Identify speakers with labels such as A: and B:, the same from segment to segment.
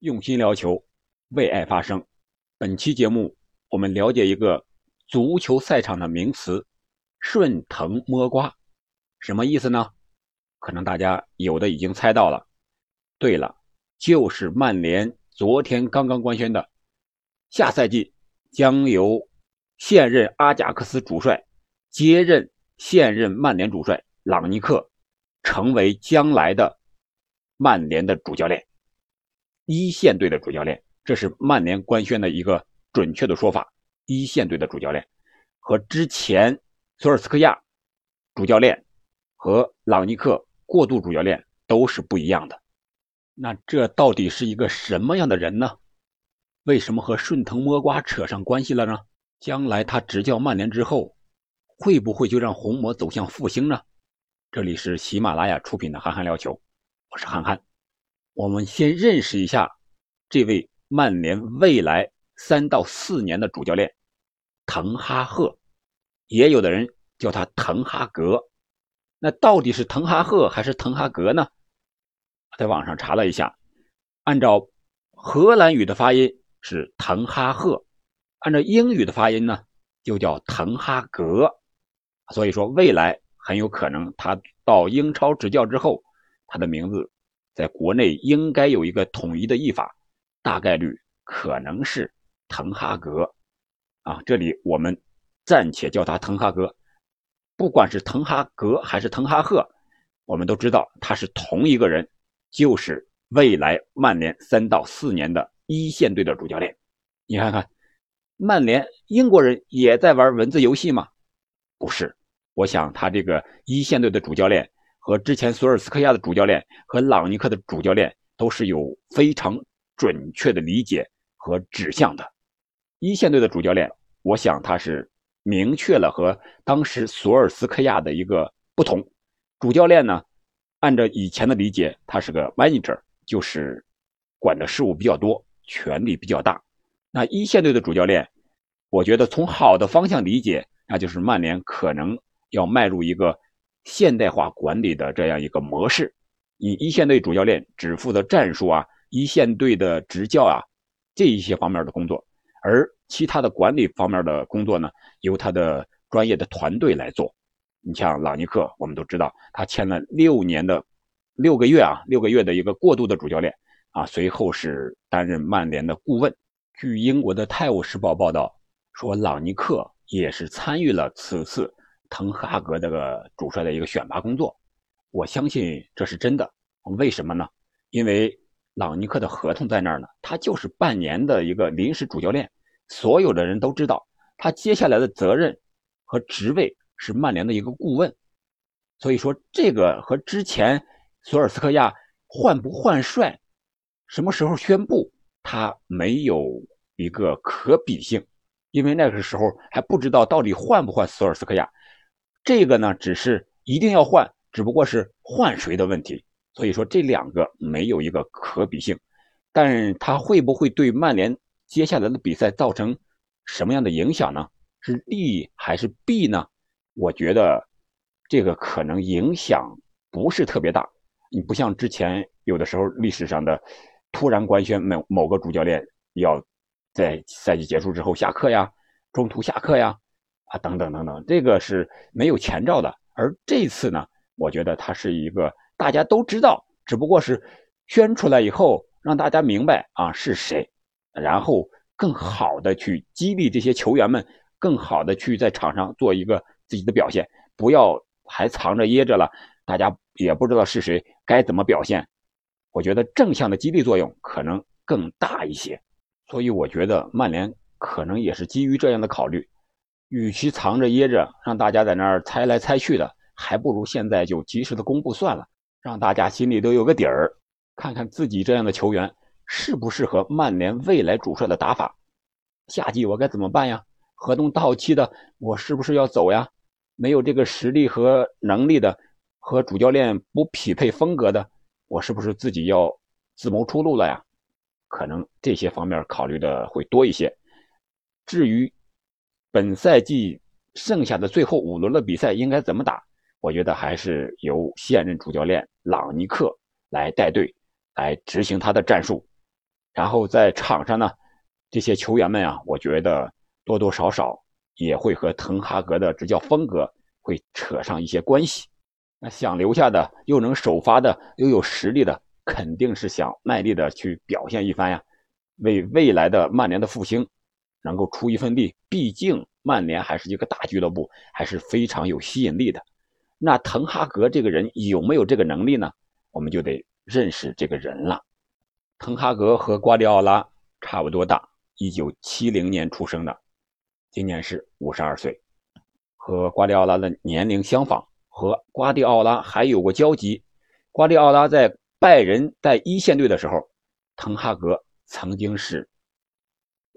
A: 用心聊球，为爱发声。本期节目，我们了解一个足球赛场的名词“顺藤摸瓜”，什么意思呢？可能大家有的已经猜到了。对了，就是曼联昨天刚刚官宣的，下赛季将由现任阿贾克斯主帅接任现任曼联主帅朗尼克，成为将来的曼联的主教练。一线队的主教练，这是曼联官宣的一个准确的说法。一线队的主教练和之前索尔斯克亚主教练和朗尼克过渡主教练都是不一样的。那这到底是一个什么样的人呢？为什么和顺藤摸瓜扯上关系了呢？将来他执教曼联之后，会不会就让红魔走向复兴呢？这里是喜马拉雅出品的《憨憨聊球》，我是憨憨。我们先认识一下这位曼联未来三到四年的主教练滕哈赫，也有的人叫他滕哈格。那到底是滕哈赫还是滕哈格呢？在网上查了一下，按照荷兰语的发音是滕哈赫，按照英语的发音呢就叫滕哈格。所以说，未来很有可能他到英超执教之后，他的名字。在国内应该有一个统一的译法，大概率可能是滕哈格，啊，这里我们暂且叫他滕哈格。不管是滕哈格还是滕哈赫，我们都知道他是同一个人，就是未来曼联三到四年的一线队的主教练。你看看，曼联英国人也在玩文字游戏吗？不是，我想他这个一线队的主教练。和之前索尔斯克亚的主教练和朗尼克的主教练都是有非常准确的理解和指向的。一线队的主教练，我想他是明确了和当时索尔斯克亚的一个不同。主教练呢，按照以前的理解，他是个 manager，就是管的事务比较多，权力比较大。那一线队的主教练，我觉得从好的方向理解，那就是曼联可能要迈入一个。现代化管理的这样一个模式，你一线队主教练只负责战术啊，一线队的执教啊，这一些方面的工作，而其他的管理方面的工作呢，由他的专业的团队来做。你像朗尼克，我们都知道他签了六年的六个月啊，六个月的一个过渡的主教练啊，随后是担任曼联的顾问。据英国的《泰晤士报》报道说，朗尼克也是参与了此次。滕哈格这个主帅的一个选拔工作，我相信这是真的。为什么呢？因为朗尼克的合同在那儿呢，他就是半年的一个临时主教练。所有的人都知道，他接下来的责任和职位是曼联的一个顾问。所以说，这个和之前索尔斯克亚换不换帅、什么时候宣布，他没有一个可比性，因为那个时候还不知道到底换不换索尔斯克亚。这个呢，只是一定要换，只不过是换谁的问题。所以说这两个没有一个可比性，但他会不会对曼联接下来的比赛造成什么样的影响呢？是利还是弊呢？我觉得这个可能影响不是特别大。你不像之前有的时候历史上的突然官宣某某个主教练要在赛季结束之后下课呀，中途下课呀。啊，等等等等，这个是没有前兆的。而这次呢，我觉得它是一个大家都知道，只不过是宣出来以后让大家明白啊是谁，然后更好的去激励这些球员们，更好的去在场上做一个自己的表现，不要还藏着掖着了，大家也不知道是谁该怎么表现。我觉得正向的激励作用可能更大一些，所以我觉得曼联可能也是基于这样的考虑。与其藏着掖着，让大家在那儿猜来猜去的，还不如现在就及时的公布算了，让大家心里都有个底儿，看看自己这样的球员适不适合曼联未来主帅的打法。夏季我该怎么办呀？合同到期的，我是不是要走呀？没有这个实力和能力的，和主教练不匹配风格的，我是不是自己要自谋出路了呀？可能这些方面考虑的会多一些。至于，本赛季剩下的最后五轮的比赛应该怎么打？我觉得还是由现任主教练朗尼克来带队，来执行他的战术。然后在场上呢，这些球员们啊，我觉得多多少少也会和滕哈格的执教风格会扯上一些关系。那想留下的又能首发的又有实力的，肯定是想卖力的去表现一番呀，为未来的曼联的复兴能够出一份力。毕竟曼联还是一个大俱乐部，还是非常有吸引力的。那滕哈格这个人有没有这个能力呢？我们就得认识这个人了。滕哈格和瓜迪奥拉差不多大，一九七零年出生的，今年是五十二岁，和瓜迪奥拉的年龄相仿，和瓜迪奥拉还有过交集。瓜迪奥拉在拜仁在一线队的时候，滕哈格曾经是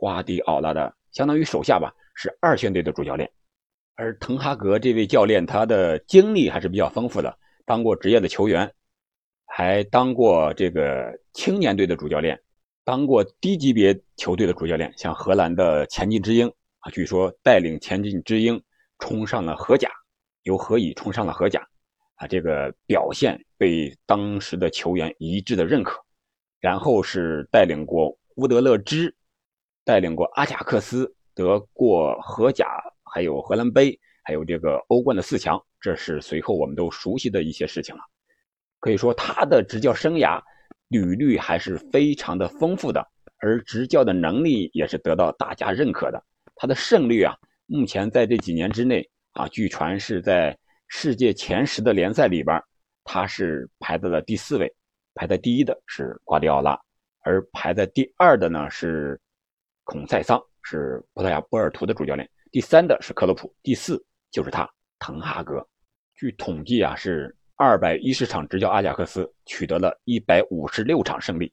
A: 瓜迪奥拉的相当于手下吧，是二线队的主教练。而滕哈格这位教练，他的经历还是比较丰富的，当过职业的球员。还当过这个青年队的主教练，当过低级别球队的主教练，像荷兰的前进之鹰啊，据说带领前进之鹰冲上了荷甲，由荷乙冲上了荷甲，啊，这个表现被当时的球员一致的认可。然后是带领过乌德勒支，带领过阿贾克斯，得过荷甲，还有荷兰杯，还有这个欧冠的四强，这是随后我们都熟悉的一些事情了。可以说他的执教生涯履历还是非常的丰富的，而执教的能力也是得到大家认可的。他的胜率啊，目前在这几年之内啊，据传是在世界前十的联赛里边，他是排在了第四位，排在第一的是瓜迪奥拉，而排在第二的呢是孔塞桑，是葡萄牙波尔图的主教练，第三的是克洛普，第四就是他滕哈格。据统计啊是。二百一十场执教阿贾克斯，取得了一百五十六场胜利。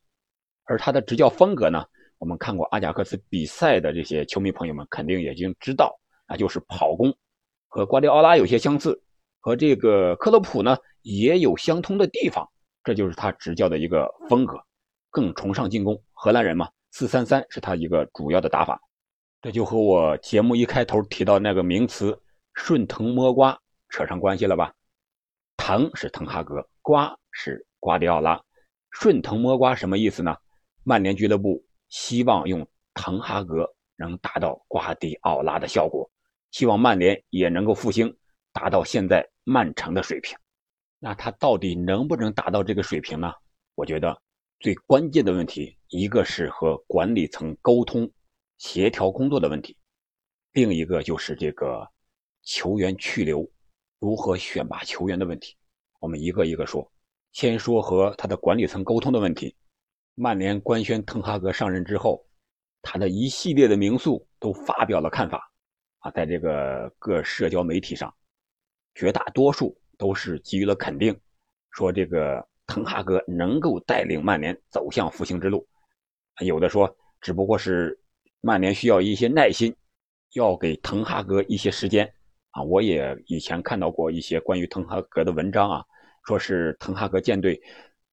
A: 而他的执教风格呢？我们看过阿贾克斯比赛的这些球迷朋友们肯定已经知道，那就是跑攻，和瓜迪奥拉有些相似，和这个克洛普呢也有相通的地方。这就是他执教的一个风格，更崇尚进攻。荷兰人嘛，四三三是他一个主要的打法。这就和我节目一开头提到那个名词“顺藤摸瓜”扯上关系了吧？藤是滕哈格，瓜是瓜迪奥拉，顺藤摸瓜什么意思呢？曼联俱乐部希望用滕哈格能达到瓜迪奥拉的效果，希望曼联也能够复兴，达到现在曼城的水平。那他到底能不能达到这个水平呢？我觉得最关键的问题，一个是和管理层沟通协调工作的问题，另一个就是这个球员去留。如何选拔球员的问题，我们一个一个说。先说和他的管理层沟通的问题。曼联官宣滕哈格上任之后，他的一系列的名宿都发表了看法啊，在这个各社交媒体上，绝大多数都是给予了肯定，说这个滕哈格能够带领曼联走向复兴之路。有的说，只不过是曼联需要一些耐心，要给滕哈格一些时间。啊，我也以前看到过一些关于滕哈格的文章啊，说是滕哈格舰队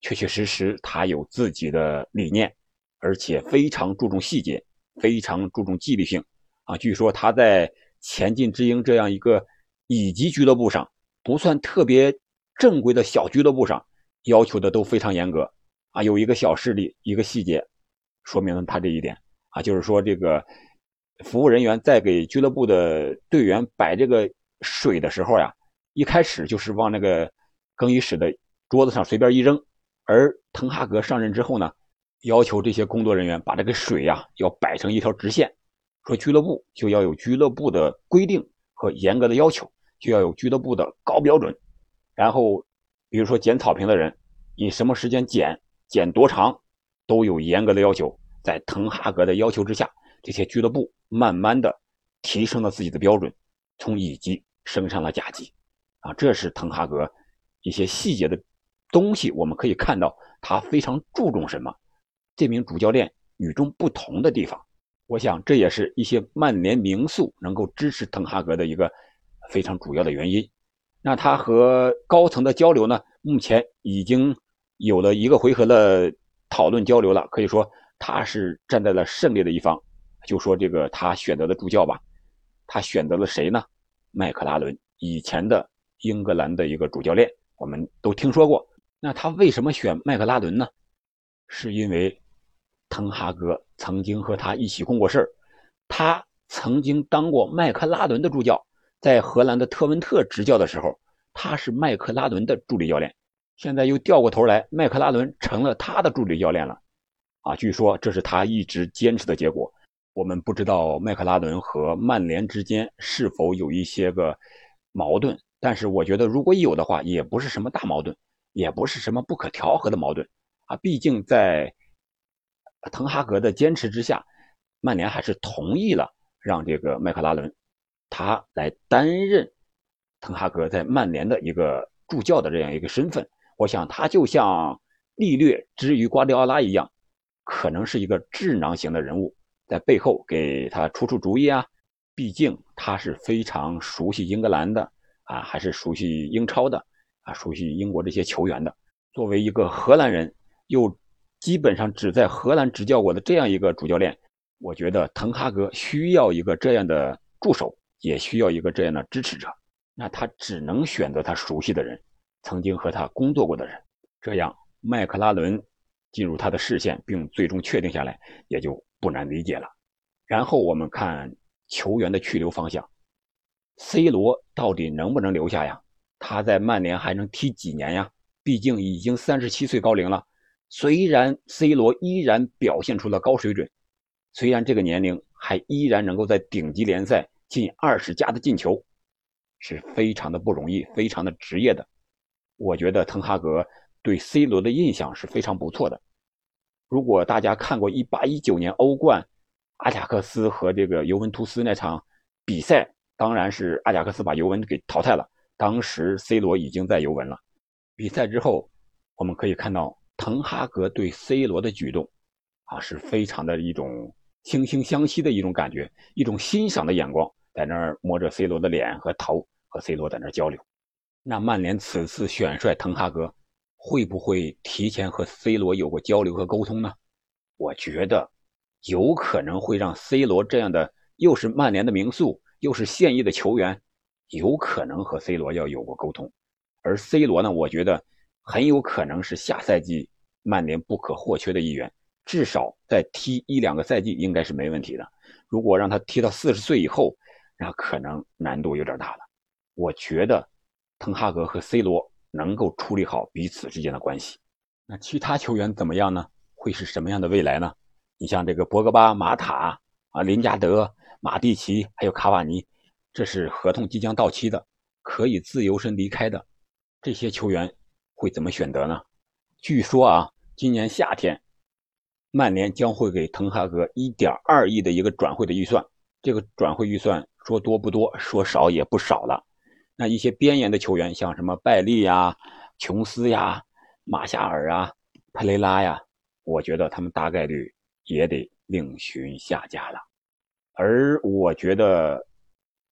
A: 确确实实他有自己的理念，而且非常注重细节，非常注重纪律性啊。据说他在前进之鹰这样一个乙级俱乐部上，不算特别正规的小俱乐部上，要求的都非常严格啊。有一个小事例，一个细节，说明了他这一点啊，就是说这个。服务人员在给俱乐部的队员摆这个水的时候呀，一开始就是往那个更衣室的桌子上随便一扔。而滕哈格上任之后呢，要求这些工作人员把这个水呀要摆成一条直线，说俱乐部就要有俱乐部的规定和严格的要求，就要有俱乐部的高标准。然后，比如说捡草坪的人，你什么时间捡，捡多长，都有严格的要求。在滕哈格的要求之下。这些俱乐部慢慢的提升了自己的标准，从乙级升上了甲级，啊，这是滕哈格一些细节的东西，我们可以看到他非常注重什么，这名主教练与众不同的地方。我想这也是一些曼联名宿能够支持滕哈格的一个非常主要的原因。那他和高层的交流呢，目前已经有了一个回合的讨论交流了，可以说他是站在了胜利的一方。就说这个他选择的助教吧，他选择了谁呢？麦克拉伦，以前的英格兰的一个主教练，我们都听说过。那他为什么选麦克拉伦呢？是因为滕哈格曾经和他一起共过事他曾经当过麦克拉伦的助教，在荷兰的特文特执教的时候，他是麦克拉伦的助理教练。现在又掉过头来，麦克拉伦成了他的助理教练了。啊，据说这是他一直坚持的结果。我们不知道麦克拉伦和曼联之间是否有一些个矛盾，但是我觉得如果有的话，也不是什么大矛盾，也不是什么不可调和的矛盾啊。毕竟在滕哈格的坚持之下，曼联还是同意了让这个麦克拉伦他来担任滕哈格在曼联的一个助教的这样一个身份。我想他就像利略之于瓜迪奥拉一样。可能是一个智囊型的人物，在背后给他出出主意啊。毕竟他是非常熟悉英格兰的啊，还是熟悉英超的啊，熟悉英国这些球员的。作为一个荷兰人，又基本上只在荷兰执教过的这样一个主教练，我觉得滕哈格需要一个这样的助手，也需要一个这样的支持者。那他只能选择他熟悉的人，曾经和他工作过的人。这样，麦克拉伦。进入他的视线，并最终确定下来，也就不难理解了。然后我们看球员的去留方向，C 罗到底能不能留下呀？他在曼联还能踢几年呀？毕竟已经三十七岁高龄了。虽然 C 罗依然表现出了高水准，虽然这个年龄还依然能够在顶级联赛进二十加的进球，是非常的不容易，非常的职业的。我觉得滕哈格。对 C 罗的印象是非常不错的。如果大家看过1819年欧冠阿贾克斯和这个尤文图斯那场比赛，当然是阿贾克斯把尤文给淘汰了。当时 C 罗已经在尤文了。比赛之后，我们可以看到滕哈格对 C 罗的举动，啊，是非常的一种惺惺相惜的一种感觉，一种欣赏的眼光，在那儿摸着 C 罗的脸和头，和 C 罗在那儿交流。那曼联此次选帅滕哈格。会不会提前和 C 罗有过交流和沟通呢？我觉得有可能会让 C 罗这样的又是曼联的名宿又是现役的球员，有可能和 C 罗要有过沟通。而 C 罗呢，我觉得很有可能是下赛季曼联不可或缺的一员，至少在踢一两个赛季应该是没问题的。如果让他踢到四十岁以后，那可能难度有点大了。我觉得滕哈格和 C 罗。能够处理好彼此之间的关系，那其他球员怎么样呢？会是什么样的未来呢？你像这个博格巴、马塔啊、林加德、马蒂奇，还有卡瓦尼，这是合同即将到期的，可以自由身离开的，这些球员会怎么选择呢？据说啊，今年夏天，曼联将会给滕哈格1.2亿的一个转会的预算，这个转会预算说多不多，说少也不少了。那一些边沿的球员，像什么拜利呀、琼斯呀、马夏尔啊、佩雷拉呀，我觉得他们大概率也得另寻下家了。而我觉得，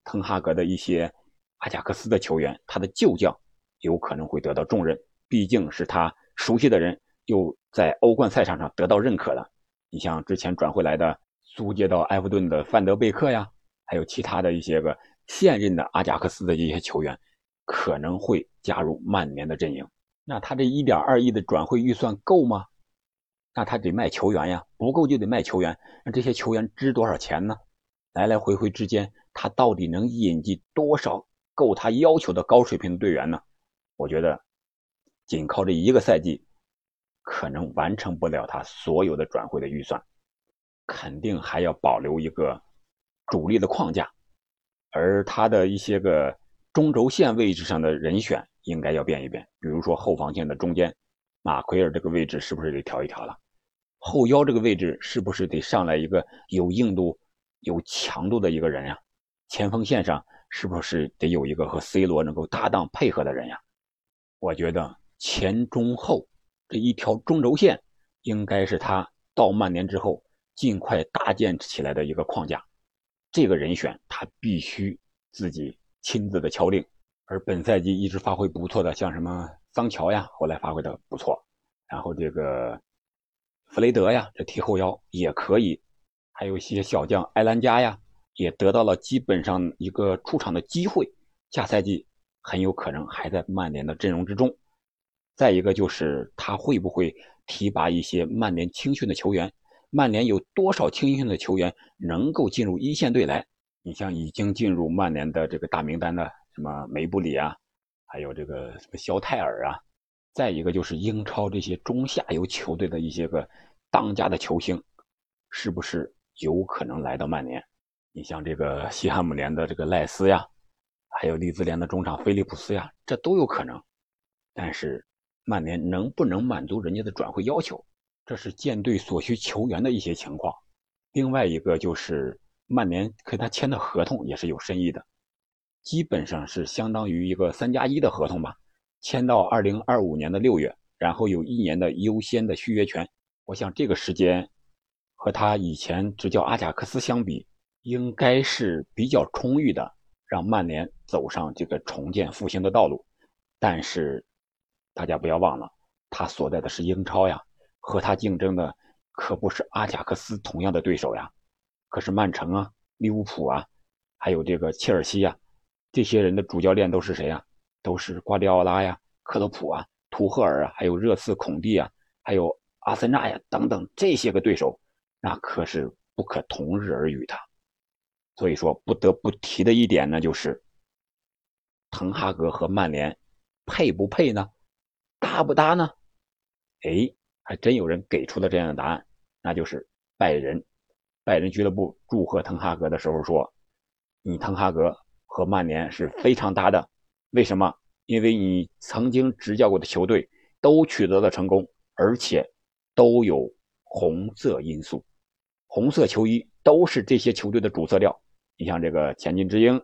A: 滕哈格的一些阿贾克斯的球员，他的旧将有可能会得到重任，毕竟是他熟悉的人，又在欧冠赛场上得到认可的。你像之前转会来的租借到埃弗顿的范德贝克呀，还有其他的一些个。现任的阿贾克斯的一些球员可能会加入曼联的阵营，那他这一点二亿的转会预算够吗？那他得卖球员呀，不够就得卖球员。那这些球员值多少钱呢？来来回回之间，他到底能引进多少够他要求的高水平的队员呢？我觉得，仅靠这一个赛季，可能完成不了他所有的转会的预算，肯定还要保留一个主力的框架。而他的一些个中轴线位置上的人选应该要变一变，比如说后防线的中间，马奎尔这个位置是不是得调一调了？后腰这个位置是不是得上来一个有硬度、有强度的一个人呀？前锋线上是不是得有一个和 C 罗能够搭档配合的人呀？我觉得前中后这一条中轴线应该是他到曼联之后尽快搭建起来的一个框架。这个人选他必须自己亲自的敲定，而本赛季一直发挥不错的，像什么桑乔呀，后来发挥的不错，然后这个弗雷德呀，这踢后腰也可以，还有一些小将埃兰加呀，也得到了基本上一个出场的机会，下赛季很有可能还在曼联的阵容之中。再一个就是他会不会提拔一些曼联青训的球员，曼联有多少青训的球员能够进入一线队来？你像已经进入曼联的这个大名单的，什么梅布里啊，还有这个什么肖泰尔啊，再一个就是英超这些中下游球队的一些个当家的球星，是不是有可能来到曼联？你像这个 西汉姆联的这个赖斯呀，还有利兹联的中场菲利普斯呀，这都有可能。但是曼联能不能满足人家的转会要求？这是舰队所需球员的一些情况，另外一个就是曼联跟他签的合同也是有深意的，基本上是相当于一个三加一的合同吧，签到二零二五年的六月，然后有一年的优先的续约权。我想这个时间和他以前执教阿贾克斯相比，应该是比较充裕的，让曼联走上这个重建复兴的道路。但是大家不要忘了，他所在的是英超呀。和他竞争的可不是阿贾克斯同样的对手呀，可是曼城啊、利物浦啊，还有这个切尔西呀，这些人的主教练都是谁呀？都是瓜迪奥拉呀、克洛普啊、图赫尔啊，还有热刺、孔蒂啊，还有阿森纳呀等等这些个对手，那可是不可同日而语的。所以说，不得不提的一点呢，就是滕哈格和曼联配不配呢？搭不搭呢？哎。还真有人给出了这样的答案，那就是拜仁。拜仁俱乐部祝贺滕哈格的时候说：“你滕哈格和曼联是非常搭的。为什么？因为你曾经执教过的球队都取得了成功，而且都有红色因素。红色球衣都是这些球队的主色调。你像这个前进之鹰，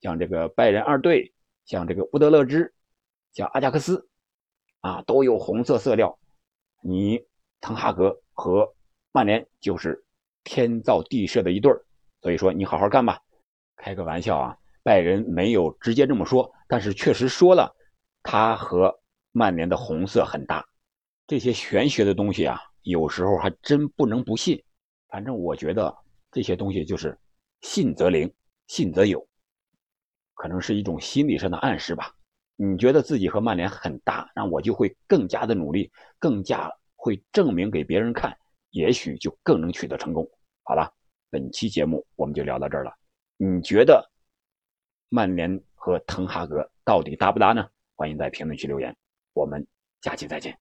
A: 像这个拜仁二队，像这个乌德勒支，像阿贾克斯，啊，都有红色色调。”你滕哈格和曼联就是天造地设的一对儿，所以说你好好干吧。开个玩笑啊，拜仁没有直接这么说，但是确实说了，他和曼联的红色很搭。这些玄学的东西啊，有时候还真不能不信。反正我觉得这些东西就是信则灵，信则有，可能是一种心理上的暗示吧。你觉得自己和曼联很搭，那我就会更加的努力，更加会证明给别人看，也许就更能取得成功。好了，本期节目我们就聊到这儿了。你觉得曼联和滕哈格到底搭不搭呢？欢迎在评论区留言，我们下期再见。